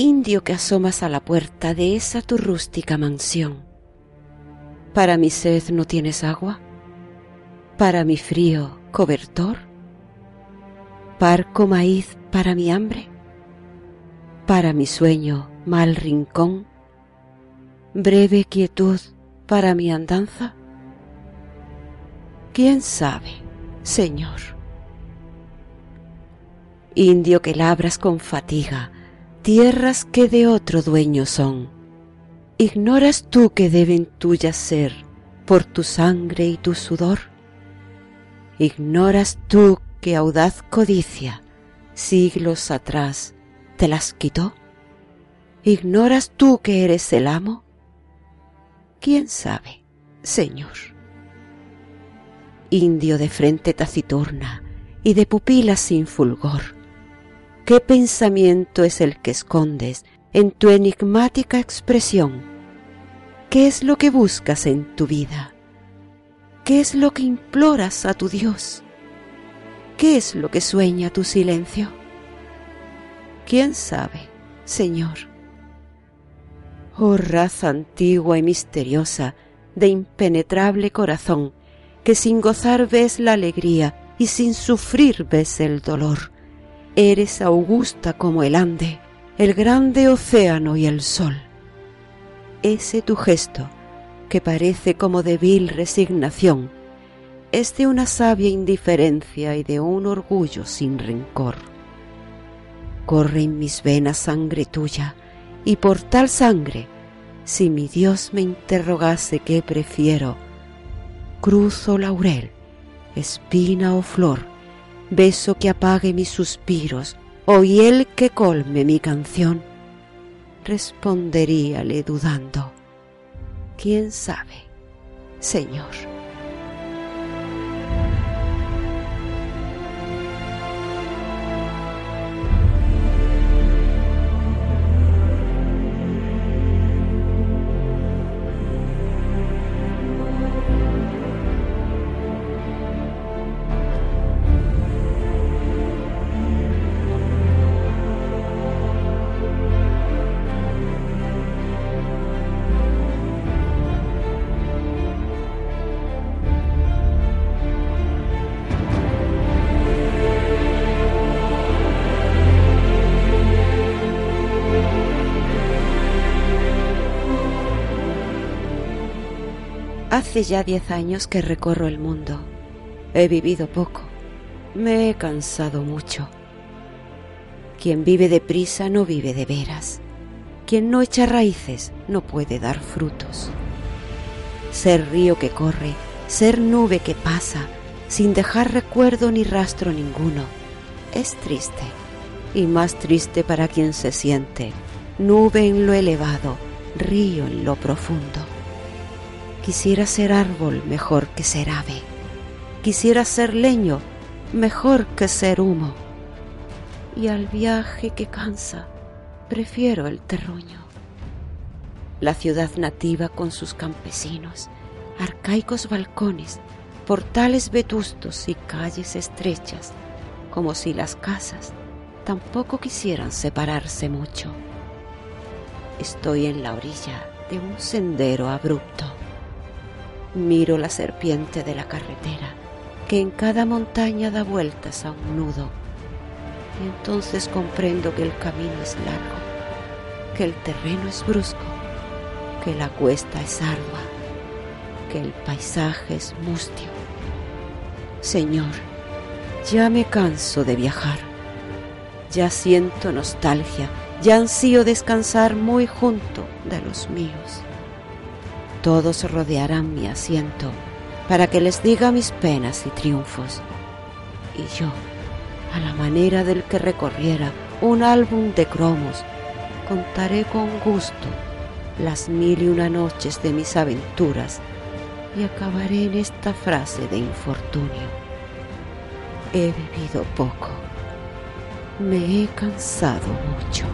Indio que asomas a la puerta de esa tu rústica mansión. ¿Para mi sed no tienes agua? ¿Para mi frío cobertor? ¿Parco maíz para mi hambre? ¿Para mi sueño mal rincón? ¿Breve quietud para mi andanza? ¿Quién sabe, Señor? Indio que labras con fatiga tierras que de otro dueño son. ¿Ignoras tú que deben tuyas ser por tu sangre y tu sudor? ¿Ignoras tú que audaz codicia siglos atrás te las quitó? ¿Ignoras tú que eres el amo? ¿Quién sabe, Señor? Indio de frente taciturna y de pupilas sin fulgor, ¿qué pensamiento es el que escondes en tu enigmática expresión? ¿Qué es lo que buscas en tu vida? ¿Qué es lo que imploras a tu Dios? ¿Qué es lo que sueña tu silencio? ¿Quién sabe, Señor? Oh raza antigua y misteriosa, de impenetrable corazón, que sin gozar ves la alegría y sin sufrir ves el dolor. Eres augusta como el Ande, el grande océano y el sol. Ese tu gesto, que parece como de vil resignación, es de una sabia indiferencia y de un orgullo sin rencor. Corre en mis venas sangre tuya, y por tal sangre, si mi Dios me interrogase qué prefiero, cruz o laurel, espina o flor, beso que apague mis suspiros, o hiel que colme mi canción, responderíale dudando, ¿quién sabe, Señor? Hace ya diez años que recorro el mundo. He vivido poco. Me he cansado mucho. Quien vive deprisa no vive de veras. Quien no echa raíces no puede dar frutos. Ser río que corre, ser nube que pasa, sin dejar recuerdo ni rastro ninguno, es triste. Y más triste para quien se siente nube en lo elevado, río en lo profundo. Quisiera ser árbol mejor que ser ave. Quisiera ser leño mejor que ser humo. Y al viaje que cansa, prefiero el terruño. La ciudad nativa con sus campesinos, arcaicos balcones, portales vetustos y calles estrechas, como si las casas tampoco quisieran separarse mucho. Estoy en la orilla de un sendero abrupto Miro la serpiente de la carretera, que en cada montaña da vueltas a un nudo. Y entonces comprendo que el camino es largo, que el terreno es brusco, que la cuesta es ardua, que el paisaje es mustio. Señor, ya me canso de viajar, ya siento nostalgia, ya ansío descansar muy junto de los míos todos rodearán mi asiento para que les diga mis penas y triunfos. Y yo, a la manera del que recorriera un álbum de cromos, contaré con gusto las mil y una noches de mis aventuras y acabaré en esta frase de infortunio. He vivido poco, me he cansado mucho.